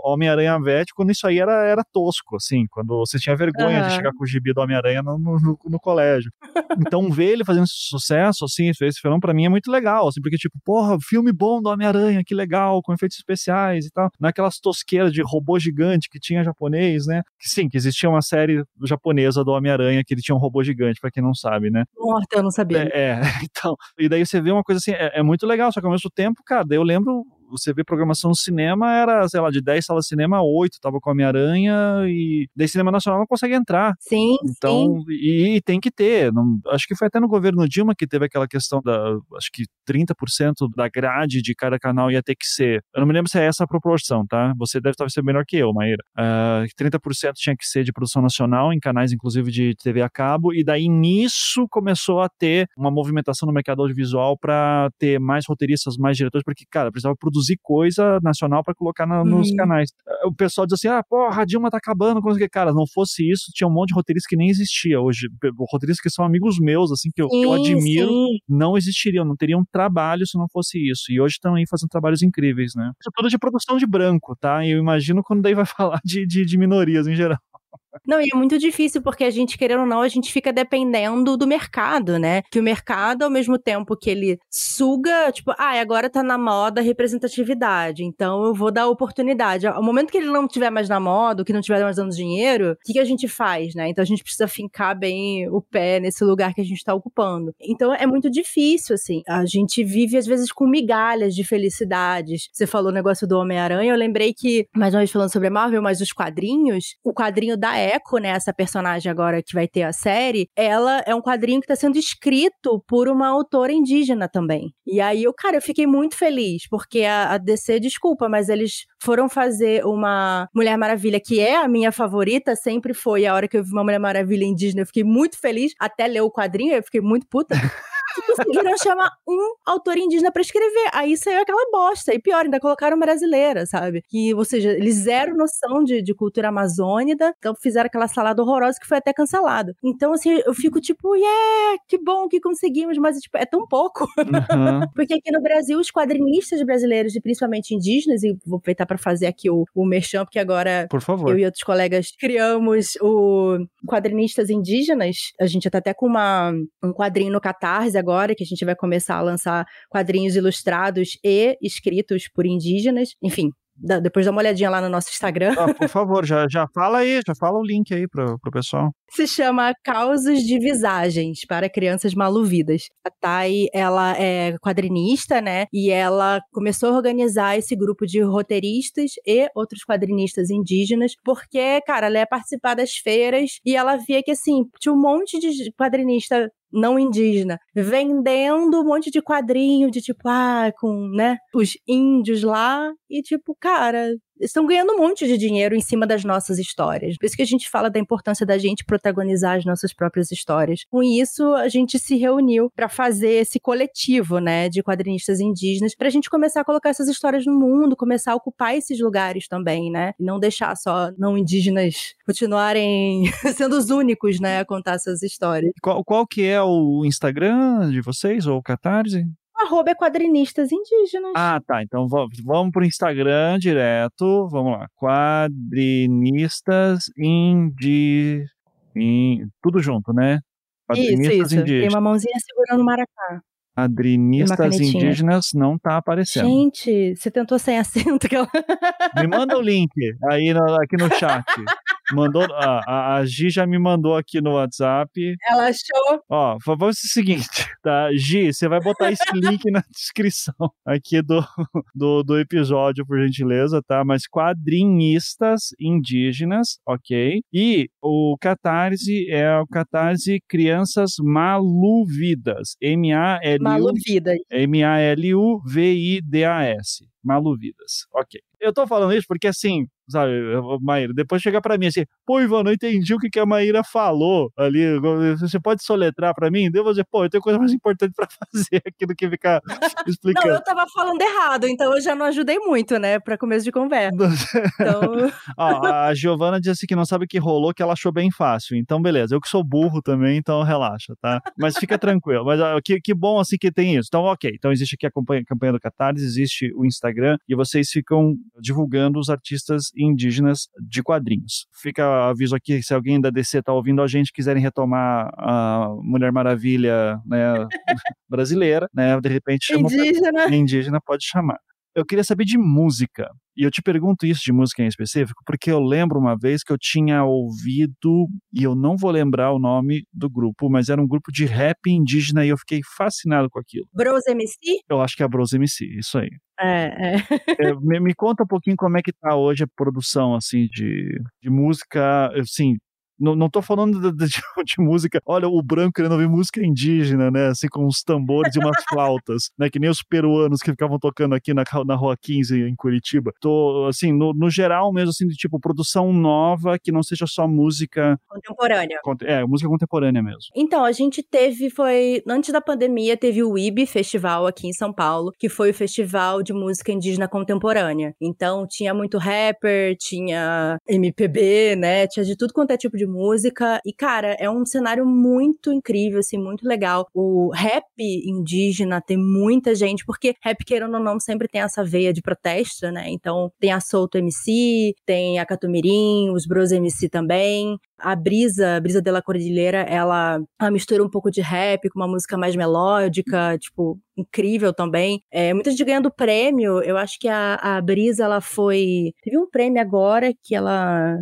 Homem-Aranha Vet quando isso aí era, era tosco, assim, quando você tinha vergonha uhum. de chegar com o gibi do Homem-Aranha no, no, no, colégio. Então, ver ele fazendo sucesso, assim, esse filme pra mim é muito legal, assim, porque, tipo, porra, filme bom do Homem-Aranha, que legal, com efeitos especiais e tal. Naquelas tosqueiras de robô gigante que tinha japonês, né? Que sim, que existia uma série japonesa do Homem-Aranha que ele tinha um robô gigante, para quem não sabe, né? Morta, eu não sabia. É, é, [laughs] então. E daí você vê uma coisa assim, é, é muito legal, só que ao mesmo tempo, cara, eu lembro você vê programação no cinema, era, sei lá, de 10 salas de cinema, 8 tava com Homem-Aranha e daí cinema nacional não consegue entrar. Sim, então, sim. E, e, tem que ter. Não, acho que foi até no governo Dilma que teve aquela questão da, acho que 30% da grade de cada canal ia ter que ser. Eu não me lembro se é essa a proporção, tá? Você deve talvez ser melhor que eu, Maíra. Uh, ah, 30% tinha que ser de produção nacional, em canais inclusive de TV a cabo, e daí nisso começou a ter uma movimentação no mercado audiovisual para ter mais roteiristas, mais diretores, porque, cara, precisava produzir produzir coisa nacional para colocar na, nos uhum. canais. O pessoal diz assim: ah, porra, a Dilma tá acabando com que. Cara, não fosse isso, tinha um monte de roteiristas que nem existia hoje. Roteiristas que são amigos meus, assim, que eu, sim, eu admiro, sim. não existiriam, não teriam trabalho se não fosse isso. E hoje estão aí fazendo trabalhos incríveis, né? Isso tudo de produção de branco, tá? E eu imagino quando daí vai [laughs] falar de, de, de minorias em geral. Não, e é muito difícil porque a gente, querendo ou não, a gente fica dependendo do mercado, né? Que o mercado, ao mesmo tempo que ele suga, tipo, ah, agora tá na moda representatividade, então eu vou dar oportunidade. Ao momento que ele não tiver mais na moda, que não tiver mais dando dinheiro, o que, que a gente faz, né? Então a gente precisa fincar bem o pé nesse lugar que a gente tá ocupando. Então é muito difícil, assim. A gente vive, às vezes, com migalhas de felicidades. Você falou o negócio do Homem-Aranha, eu lembrei que, mais uma vez falando sobre a Marvel, mas os quadrinhos, o quadrinho da Echo, né, essa personagem agora que vai ter a série, ela é um quadrinho que está sendo escrito por uma autora indígena também. E aí, eu, cara, eu fiquei muito feliz, porque a, a DC, desculpa, mas eles foram fazer uma Mulher Maravilha, que é a minha favorita, sempre foi. A hora que eu vi uma Mulher Maravilha indígena, eu fiquei muito feliz, até ler o quadrinho, eu fiquei muito puta. [laughs] [laughs] conseguiram chamar um autor indígena para escrever. Aí saiu aquela bosta. E pior, ainda colocaram brasileira, sabe? Que, ou seja, eles zero noção de, de cultura amazônica, então fizeram aquela salada horrorosa que foi até cancelada. Então, assim, eu fico tipo, yeah, que bom que conseguimos, mas tipo, é tão pouco. Uhum. [laughs] Porque aqui no Brasil, os quadrinistas brasileiros, e principalmente indígenas, e vou aproveitar para fazer aqui o, o merchan, porque agora Por favor. eu e outros colegas criamos o Quadrinistas Indígenas. A gente tá até com uma, um quadrinho no Catarse agora, que a gente vai começar a lançar quadrinhos ilustrados e escritos por indígenas. Enfim, depois dá uma olhadinha lá no nosso Instagram. Ah, por favor, já, já fala aí, já fala o link aí pro, pro pessoal. Se chama Causos de Visagens para Crianças Maluvidas. A Thay, ela é quadrinista, né? E ela começou a organizar esse grupo de roteiristas e outros quadrinistas indígenas, porque, cara, ela ia participar das feiras e ela via que, assim, tinha um monte de quadrinista não indígena, vendendo um monte de quadrinho de tipo, ah, com, né, os índios lá, e tipo, cara, estão ganhando um monte de dinheiro em cima das nossas histórias. Por isso que a gente fala da importância da gente protagonizar as nossas próprias histórias. Com isso, a gente se reuniu para fazer esse coletivo, né, de quadrinistas indígenas, para a gente começar a colocar essas histórias no mundo, começar a ocupar esses lugares também, né, e não deixar só não indígenas continuarem [laughs] sendo os únicos, né, a contar essas histórias. Qual, qual que é o Instagram de vocês ou o Catarse? Arroba é quadrinistas indígenas. Ah, tá. Então vamos, pro Instagram direto. Vamos lá. Quadrinistas indígenas. In... Tudo junto, né? Quadrinistas isso, isso. Indígenas. Tem uma mãozinha segurando o maracá. Quadrinistas indígenas não tá aparecendo. Gente, você tentou sem [laughs] acento? Que ela... Me manda o link aí no, aqui no chat. [laughs] Mandou, a, a Gi já me mandou aqui no WhatsApp. Ela achou. Ó, vamos fazer o seguinte, tá? Gi, você vai botar esse [laughs] link na descrição aqui do, do, do episódio, por gentileza, tá? Mas quadrinistas indígenas, ok? E o Catarse é o Catarse Crianças Maluvidas. M-A-L-U-V-I-D-A-S. M-A-L-U-V-I-D-A-S. Maluvidas. Ok. Eu tô falando isso porque, assim, sabe, Maíra, depois chega para mim assim, pô, Ivan, não entendi o que, que a Maíra falou ali, você pode soletrar para mim? Devo dizer, pô, eu tenho coisa mais importante para [laughs] fazer aqui do que ficar [laughs] explicando. não, eu tava falando errado, então eu já não ajudei muito, né, para começo de conversa. então... [laughs] a Giovana disse que não sabe o que rolou, que ela achou bem fácil, então beleza, eu que sou burro também, então relaxa, tá? Mas fica tranquilo, mas que, que bom assim que tem isso. Então, ok, então existe aqui a campanha, campanha do Catarse, existe o Instagram, e vocês ficam divulgando os artistas indígenas de quadrinhos. Fica aviso aqui, se alguém da DC está ouvindo a gente quiserem retomar a Mulher Maravilha né, [laughs] brasileira, né, de repente chama indígena. indígena pode chamar. Eu queria saber de música. E eu te pergunto isso de música em específico, porque eu lembro uma vez que eu tinha ouvido, e eu não vou lembrar o nome do grupo, mas era um grupo de rap indígena e eu fiquei fascinado com aquilo. Bros MC? Eu acho que é a Bros MC, isso aí. É, é. é me, me, conta um pouquinho como é que tá hoje a produção, assim, de, de música, assim, não, não tô falando de, de, [laughs] de, música. Olha, o branco querendo ouvir música indígena, né? Assim, com uns tambores e umas flautas, né? Que nem os peruanos que ficavam tocando aqui na, na Rua 15 em Curitiba. Tô, assim, no, no geral mesmo, assim, de tipo, produção nova que não seja só música. Contemporânea. É, música contemporânea mesmo. Então, a gente teve, foi. Antes da pandemia, teve o IB Festival aqui em São Paulo, que foi o festival de música indígena contemporânea. Então, tinha muito rapper, tinha MPB, né? Tinha de tudo quanto é tipo de música. E, cara, é um cenário muito incrível, assim, muito legal. O rap indígena tem muita gente, porque rap, querendo ou não, sempre tem essa veia de protesto, né? Então, tem a Solto MC, tem a Catumirim, os Bros MC também. A Brisa, a Brisa de la Cordilheira, ela, ela mistura um pouco de rap com uma música mais melódica, tipo, incrível também. É, muita gente ganhando prêmio. Eu acho que a, a Brisa, ela foi. Teve um prêmio agora que ela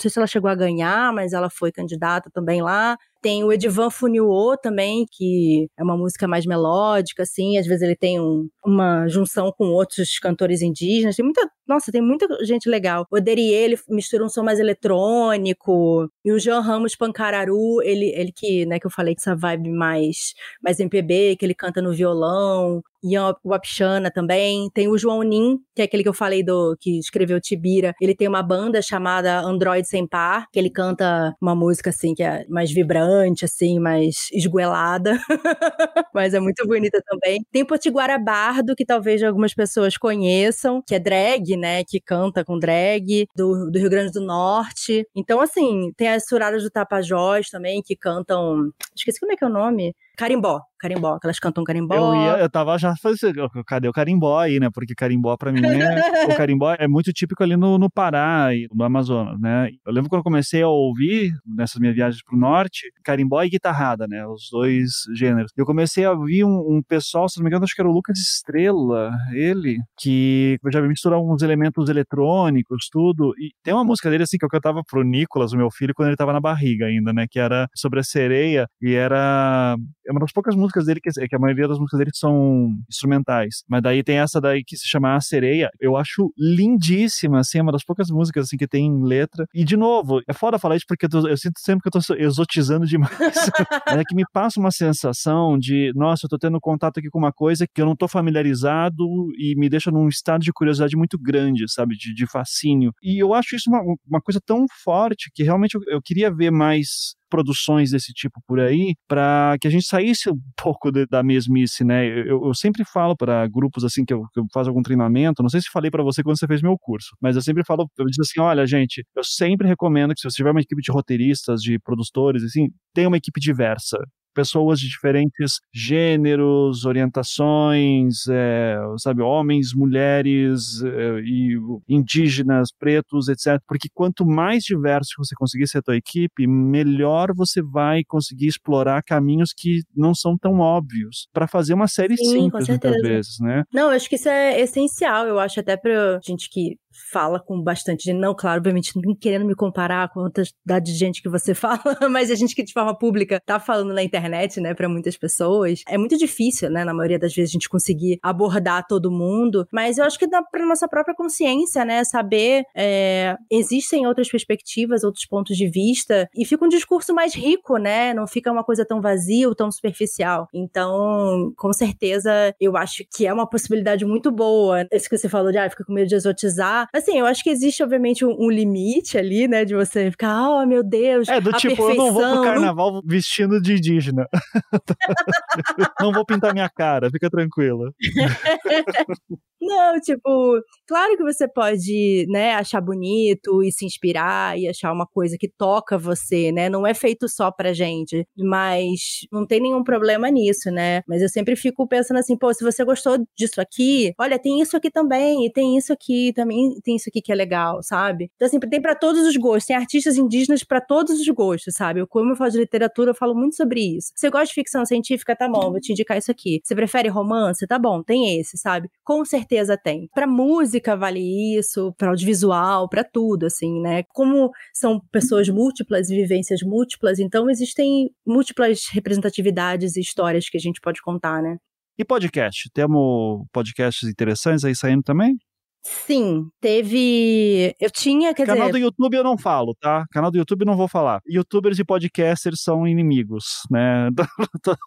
não sei se ela chegou a ganhar, mas ela foi candidata também lá. Tem o Edivan Funiuo também, que é uma música mais melódica, assim. Às vezes ele tem um, uma junção com outros cantores indígenas. Tem muita. Nossa, tem muita gente legal. O Derie, ele mistura um som mais eletrônico. E o Jean Ramos Pancararu, ele, ele que, né, que eu falei que essa vibe mais, mais MPB, que ele canta no violão. Ian Wapchana também. Tem o João Nin, que é aquele que eu falei do que escreveu Tibira. Ele tem uma banda chamada Android Sem Par, que ele canta uma música assim que é mais vibrante assim, mais esguelada. [laughs] Mas é muito bonita também. Tem Potiguara Bardo, que talvez algumas pessoas conheçam, que é drag, né? Que canta com drag, do, do Rio Grande do Norte. Então, assim, tem as Suradas do Tapajós também, que cantam. Esqueci como é que é o nome. Carimbó carimbó, que elas cantam carimbó. Eu, ia, eu tava já fazendo, cadê o carimbó aí, né? Porque carimbó pra mim é, o [laughs] carimbó é muito típico ali no, no Pará e no Amazonas, né? Eu lembro quando eu comecei a ouvir, nessas minhas viagens pro norte, carimbó e guitarrada, né? Os dois gêneros. Eu comecei a ouvir um, um pessoal, se não me engano, acho que era o Lucas Estrela, ele, que já misturava uns elementos eletrônicos, tudo. E tem uma música dele, assim, que eu cantava pro Nicolas, o meu filho, quando ele tava na barriga ainda, né? Que era sobre a sereia e era é uma das poucas músicas dele, que, que a maioria das músicas dele são instrumentais. Mas daí tem essa daí que se chama A Sereia. Eu acho lindíssima, assim, é uma das poucas músicas assim que tem letra. E de novo, é foda falar isso porque eu, tô, eu sinto sempre que eu tô exotizando demais. [laughs] é que me passa uma sensação de, nossa, eu tô tendo contato aqui com uma coisa que eu não tô familiarizado e me deixa num estado de curiosidade muito grande, sabe? De, de fascínio. E eu acho isso uma, uma coisa tão forte que realmente eu, eu queria ver mais produções desse tipo por aí, para que a gente saísse um [laughs] pouco de, da mesmice, né? Eu, eu sempre falo para grupos assim que eu, que eu, faço algum treinamento, não sei se falei para você quando você fez meu curso, mas eu sempre falo, eu digo assim, olha, gente, eu sempre recomendo que se você tiver uma equipe de roteiristas, de produtores, assim, tenha uma equipe diversa, pessoas de diferentes gêneros, orientações, é, sabe, homens, mulheres é, e indígenas, pretos, etc. Porque quanto mais diverso você conseguir ser a tua equipe, melhor você vai conseguir explorar caminhos que não são tão óbvios para fazer uma série Sim, simples muitas vezes, né? Não, eu acho que isso é essencial. Eu acho até para gente que fala com bastante. Não, claro, obviamente, não querendo me comparar com a quantidade de gente que você [laughs] fala, mas a gente que de forma pública tá falando na internet, né, para muitas pessoas. É muito difícil, né, na maioria das vezes, a gente conseguir abordar todo mundo, mas eu acho que dá pra nossa própria consciência, né, saber é, existem outras perspectivas, outros pontos de vista, e fica um discurso mais rico, né, não fica uma coisa tão vazia ou tão superficial. Então, com certeza, eu acho que é uma possibilidade muito boa. Esse que você falou de, ah, fica com medo de exotizar, Assim, eu acho que existe, obviamente, um, um, limite ali, né? De você ficar, oh meu Deus. É, do tipo, perfeição. eu não vou pro carnaval vestindo de indígena. [laughs] não vou pintar minha cara, fica tranquila. [laughs] Não, tipo, claro que você pode, né, achar bonito e se inspirar e achar uma coisa que toca você, né? Não é feito só pra gente, mas não tem nenhum problema nisso, né? Mas eu sempre fico pensando assim, pô, se você gostou disso aqui, olha, tem isso aqui também, e tem isso aqui também, tem isso aqui que é legal, sabe? Então, assim, tem para todos os gostos, tem artistas indígenas para todos os gostos, sabe? Eu, como eu falo de literatura, eu falo muito sobre isso. Você gosta de ficção científica, tá bom, vou te indicar isso aqui. Você prefere romance? Tá bom, tem esse, sabe? Com certeza tem. Para música vale isso, para audiovisual, para tudo, assim, né? Como são pessoas múltiplas e vivências múltiplas, então existem múltiplas representatividades e histórias que a gente pode contar, né? E podcast? Temos podcasts interessantes aí saindo também? Sim, teve. Eu tinha, quer Canal dizer... do YouTube eu não falo, tá? Canal do YouTube eu não vou falar. Youtubers e podcasters são inimigos, né? [laughs]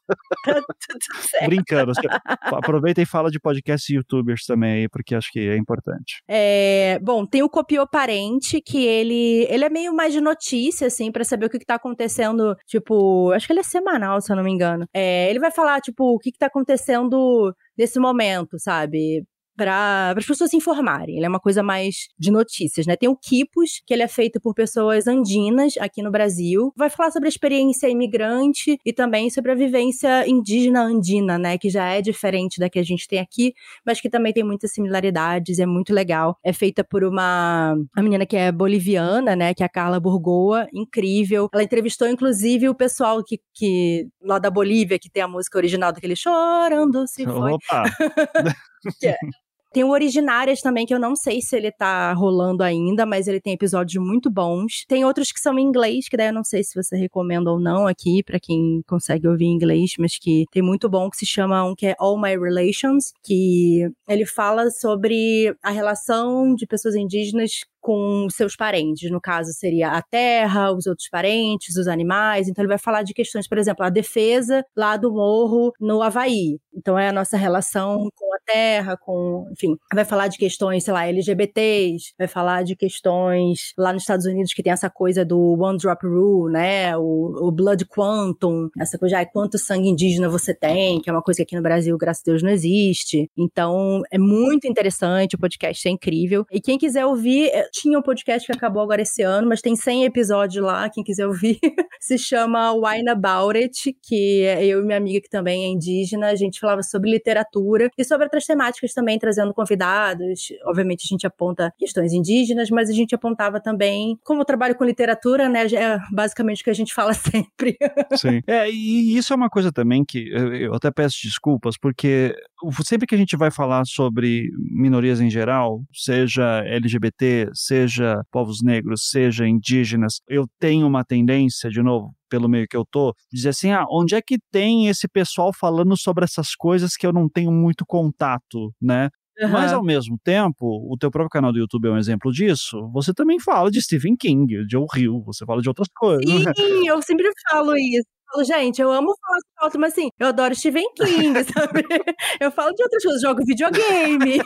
[laughs] Brincando. Aproveita e fala de podcast e youtubers também aí, porque acho que é importante. É, bom, tem o Copiou Parente, que ele, ele é meio mais de notícia, assim, para saber o que, que tá acontecendo. Tipo, acho que ele é semanal, se eu não me engano. É, ele vai falar, tipo, o que, que tá acontecendo nesse momento, sabe? Para as pessoas se informarem. Ele é uma coisa mais de notícias, né? Tem o Kipos, que ele é feito por pessoas andinas aqui no Brasil. Vai falar sobre a experiência imigrante e também sobre a vivência indígena andina, né? Que já é diferente da que a gente tem aqui, mas que também tem muitas similaridades, é muito legal. É feita por uma, uma menina que é boliviana, né? Que é a Carla Burgoa, incrível. Ela entrevistou, inclusive, o pessoal que, que lá da Bolívia, que tem a música original daquele Chorando Se Foi. Opa! [laughs] que é tem o Originárias também, que eu não sei se ele tá rolando ainda, mas ele tem episódios muito bons. Tem outros que são em inglês, que daí eu não sei se você recomenda ou não aqui, para quem consegue ouvir em inglês, mas que tem muito bom, que se chama um que é All My Relations, que ele fala sobre a relação de pessoas indígenas com seus parentes. No caso, seria a terra, os outros parentes, os animais. Então, ele vai falar de questões, por exemplo, a defesa lá do morro no Havaí. Então, é a nossa relação com a terra, com. Enfim, vai falar de questões, sei lá, LGBTs, vai falar de questões lá nos Estados Unidos que tem essa coisa do One Drop Rule, né? O, o Blood Quantum, essa coisa, ah, quanto sangue indígena você tem, que é uma coisa que aqui no Brasil, graças a Deus, não existe. Então, é muito interessante, o podcast é incrível. E quem quiser ouvir, é, tinha um podcast que acabou agora esse ano, mas tem 100 episódios lá, quem quiser ouvir. [laughs] Se chama Wine About It, que é eu e minha amiga que também é indígena, a gente falava sobre literatura e sobre outras temáticas também, trazendo convidados. Obviamente a gente aponta questões indígenas, mas a gente apontava também, como eu trabalho com literatura, né, é basicamente o que a gente fala [laughs] sempre. Sim. É, e isso é uma coisa também que eu até peço desculpas, porque sempre que a gente vai falar sobre minorias em geral, seja LGBT, seja povos negros, seja indígenas, eu tenho uma tendência, de novo, pelo meio que eu tô, dizer assim, ah, onde é que tem esse pessoal falando sobre essas coisas que eu não tenho muito contato, né? Uhum. Mas ao mesmo tempo, o teu próprio canal do YouTube é um exemplo disso. Você também fala de Stephen King, de Joe Hill, você fala de outras coisas. Né? Sim, eu sempre falo isso falo, gente, eu amo falar de foto, mas assim, eu adoro Stephen King, [laughs] sabe? Eu falo de outras coisas, jogo videogame.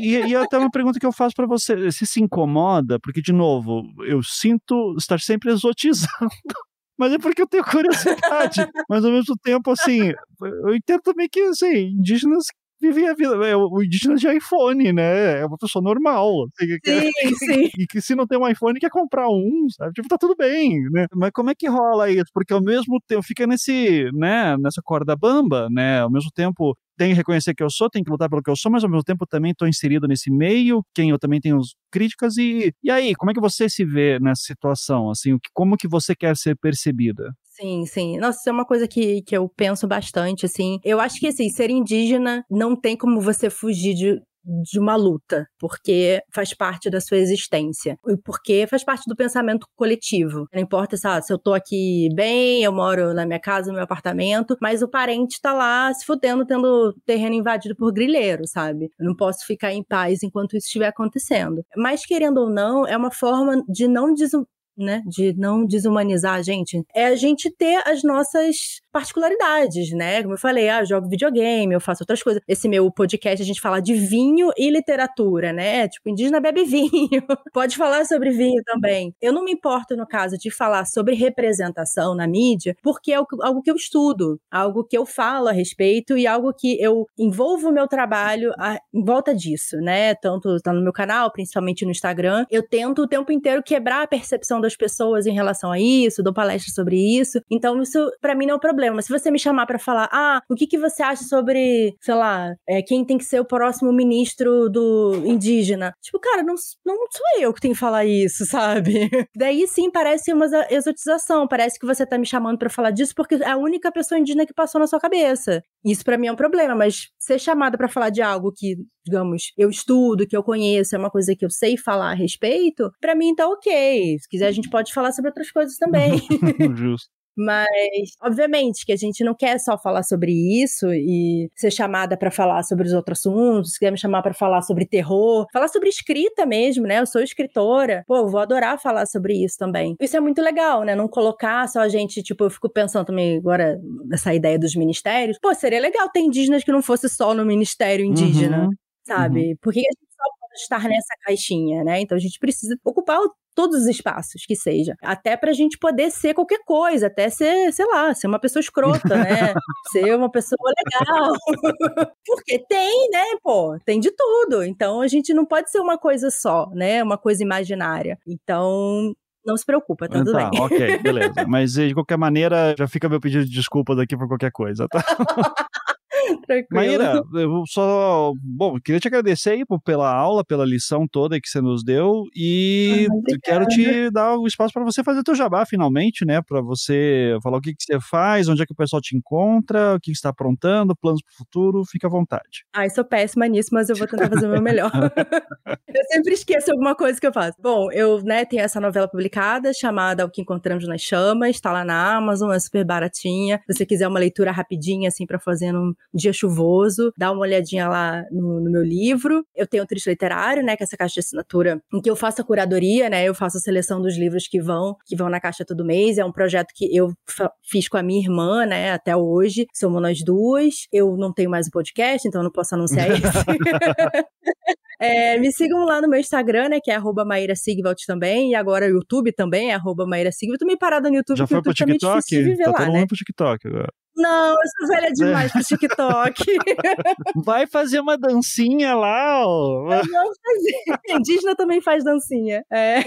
e, e até uma pergunta que eu faço para você: você se incomoda? Porque, de novo, eu sinto estar sempre exotizando [laughs] mas é porque eu tenho curiosidade. mas ao mesmo tempo, assim, eu entendo também que, assim, indígenas vive a vida. É, o indígena de iPhone, né? É uma pessoa normal. Assim, sim, [laughs] sim. E que se não tem um iPhone, quer comprar um, sabe? Tipo, tá tudo bem, né? Mas como é que rola isso? Porque ao mesmo tempo fica nesse, né, nessa corda bamba, né? Ao mesmo tempo tenho que reconhecer que eu sou, tenho que lutar pelo que eu sou, mas ao mesmo tempo também estou inserido nesse meio, quem eu também tenho críticas e e aí, como é que você se vê nessa situação, assim, como que você quer ser percebida? Sim, sim. Nossa, isso é uma coisa que, que eu penso bastante, assim. Eu acho que, assim, ser indígena não tem como você fugir de, de uma luta, porque faz parte da sua existência e porque faz parte do pensamento coletivo. Não importa sabe, se eu tô aqui bem, eu moro na minha casa, no meu apartamento, mas o parente tá lá se fudendo, tendo terreno invadido por grileiro, sabe? Eu não posso ficar em paz enquanto isso estiver acontecendo. Mas, querendo ou não, é uma forma de não né, de não desumanizar a gente, é a gente ter as nossas particularidades, né? Como eu falei, ah, eu jogo videogame, eu faço outras coisas. Esse meu podcast a gente fala de vinho e literatura, né? Tipo, indígena bebe [laughs] vinho. Pode falar sobre vinho também. Eu não me importo, no caso, de falar sobre representação na mídia, porque é algo que eu estudo, algo que eu falo a respeito e algo que eu envolvo o meu trabalho a, em volta disso, né? Tanto tá no meu canal, principalmente no Instagram. Eu tento o tempo inteiro quebrar a percepção das pessoas em relação a isso, dou palestras sobre isso. Então, isso para mim não é um problema se você me chamar para falar, ah, o que, que você acha sobre, sei lá, é, quem tem que ser o próximo ministro do indígena? Tipo, cara, não, não sou eu que tenho que falar isso, sabe? [laughs] Daí sim parece uma exotização. Parece que você tá me chamando para falar disso porque é a única pessoa indígena que passou na sua cabeça. Isso para mim é um problema, mas ser chamada para falar de algo que, digamos, eu estudo, que eu conheço, é uma coisa que eu sei falar a respeito, para mim tá ok. Se quiser, a gente pode falar sobre outras coisas também. [laughs] Justo. Mas, obviamente, que a gente não quer só falar sobre isso e ser chamada para falar sobre os outros assuntos, se quer me chamar para falar sobre terror, falar sobre escrita mesmo, né? Eu sou escritora. Pô, vou adorar falar sobre isso também. Isso é muito legal, né? Não colocar só a gente, tipo, eu fico pensando também agora nessa ideia dos ministérios. Pô, seria legal ter indígenas que não fosse só no ministério indígena. Uhum. Sabe? Uhum. Por que a gente só pode estar nessa caixinha, né? Então a gente precisa ocupar o todos os espaços que seja. Até pra gente poder ser qualquer coisa, até ser, sei lá, ser uma pessoa escrota, né? [laughs] ser uma pessoa legal. [laughs] Porque tem, né, pô, tem de tudo. Então a gente não pode ser uma coisa só, né? Uma coisa imaginária. Então, não se preocupa, tá tudo tá, bem. ok, beleza. [laughs] Mas de qualquer maneira, já fica meu pedido de desculpa daqui por qualquer coisa, tá? [laughs] Tranquilo. Maíra, eu só. Bom, queria te agradecer aí pela aula, pela lição toda que você nos deu. E ah, quero te dar o um espaço para você fazer teu jabá finalmente, né? Para você falar o que, que você faz, onde é que o pessoal te encontra, o que, que você está aprontando, planos para o futuro. Fica à vontade. Ai, sou péssima nisso, mas eu vou tentar fazer o meu melhor. [laughs] eu sempre esqueço alguma coisa que eu faço. Bom, eu né, tenho essa novela publicada chamada O que Encontramos nas Chamas, está lá na Amazon, é super baratinha. Se você quiser uma leitura rapidinha, assim, para fazer num dia chuvoso, dá uma olhadinha lá no, no meu livro. Eu tenho o Triste Literário, né, que é essa caixa de assinatura em que eu faço a curadoria, né, eu faço a seleção dos livros que vão, que vão na caixa todo mês. É um projeto que eu fiz com a minha irmã, né, até hoje. Somos nós duas. Eu não tenho mais o podcast, então não posso anunciar [laughs] esse. É, me sigam lá no meu Instagram, né? Que é arroba Maíra Sigvalt também. E agora o YouTube também é arroba Maíra Sigvalt. Tô meio parada no YouTube, Já foi o YouTube pro TikTok? tá viver tá lá, todo né? mundo pro TikTok agora. Não, eu sou velha demais pro TikTok. [laughs] Vai fazer uma dancinha lá, ó. Eu não fazer. Indígena também faz dancinha. É.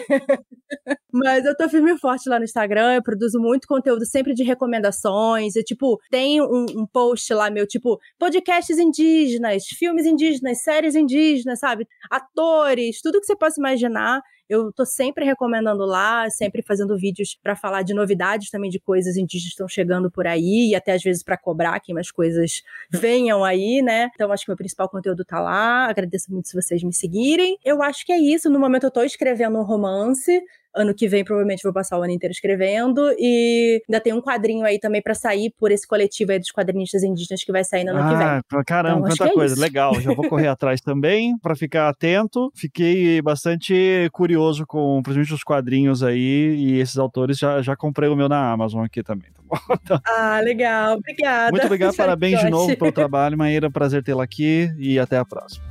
Mas eu tô firme e forte lá no Instagram, eu produzo muito conteúdo sempre de recomendações. E, tipo, tem um, um post lá meu, tipo, podcasts indígenas, filmes indígenas, séries indígenas, sabe? Atores, tudo que você possa imaginar. Eu tô sempre recomendando lá, sempre fazendo vídeos para falar de novidades também de coisas indígenas que estão chegando por aí e até às vezes para cobrar que mais coisas venham aí, né? Então acho que meu principal conteúdo tá lá. Agradeço muito se vocês me seguirem. Eu acho que é isso. No momento eu tô escrevendo um romance Ano que vem, provavelmente, vou passar o ano inteiro escrevendo. E ainda tem um quadrinho aí também para sair por esse coletivo aí dos quadrinistas indígenas que vai sair no ano ah, que vem. Então, caramba, então, quanta é coisa. Legal, já vou correr [laughs] atrás também para ficar atento. Fiquei bastante curioso com, principalmente, os quadrinhos aí. E esses autores já, já comprei o meu na Amazon aqui também, tá bom? [laughs] Então, ah, legal. Obrigada. Muito obrigado, [laughs] parabéns de novo pelo trabalho, Maíra. Prazer tê-la aqui e até a próxima.